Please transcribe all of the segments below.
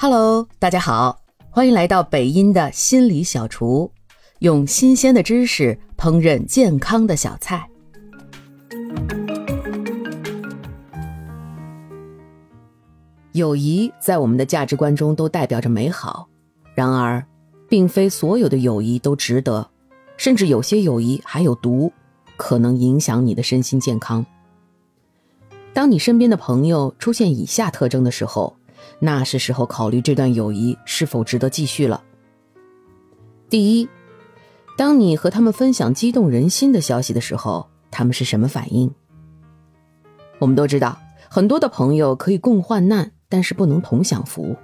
Hello，大家好，欢迎来到北音的心理小厨，用新鲜的知识烹饪健康的小菜。友谊在我们的价值观中都代表着美好，然而，并非所有的友谊都值得，甚至有些友谊还有毒，可能影响你的身心健康。当你身边的朋友出现以下特征的时候，那是时候考虑这段友谊是否值得继续了。第一，当你和他们分享激动人心的消息的时候，他们是什么反应？我们都知道，很多的朋友可以共患难，但是不能同享福。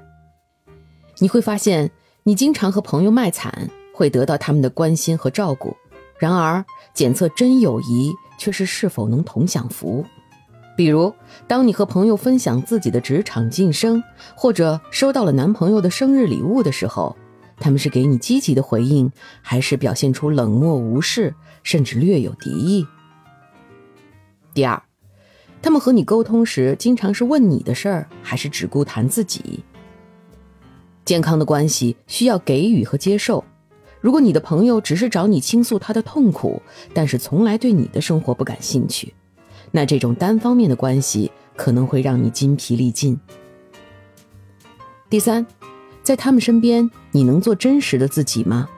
你会发现，你经常和朋友卖惨，会得到他们的关心和照顾；然而，检测真友谊却是是否能同享福。比如，当你和朋友分享自己的职场晋升，或者收到了男朋友的生日礼物的时候，他们是给你积极的回应，还是表现出冷漠无视，甚至略有敌意？第二，他们和你沟通时，经常是问你的事儿，还是只顾谈自己？健康的关系需要给予和接受。如果你的朋友只是找你倾诉他的痛苦，但是从来对你的生活不感兴趣。那这种单方面的关系可能会让你筋疲力尽。第三，在他们身边，你能做真实的自己吗？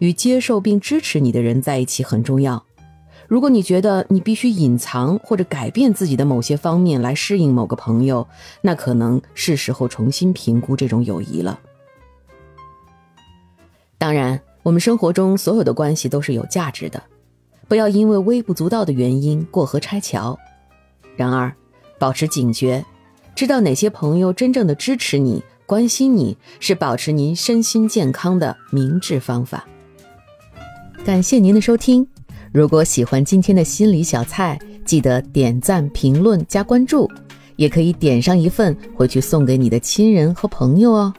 与接受并支持你的人在一起很重要。如果你觉得你必须隐藏或者改变自己的某些方面来适应某个朋友，那可能是时候重新评估这种友谊了。当然，我们生活中所有的关系都是有价值的。不要因为微不足道的原因过河拆桥。然而，保持警觉，知道哪些朋友真正的支持你、关心你，是保持您身心健康的明智方法。感谢您的收听。如果喜欢今天的心理小菜，记得点赞、评论、加关注，也可以点上一份回去送给你的亲人和朋友哦。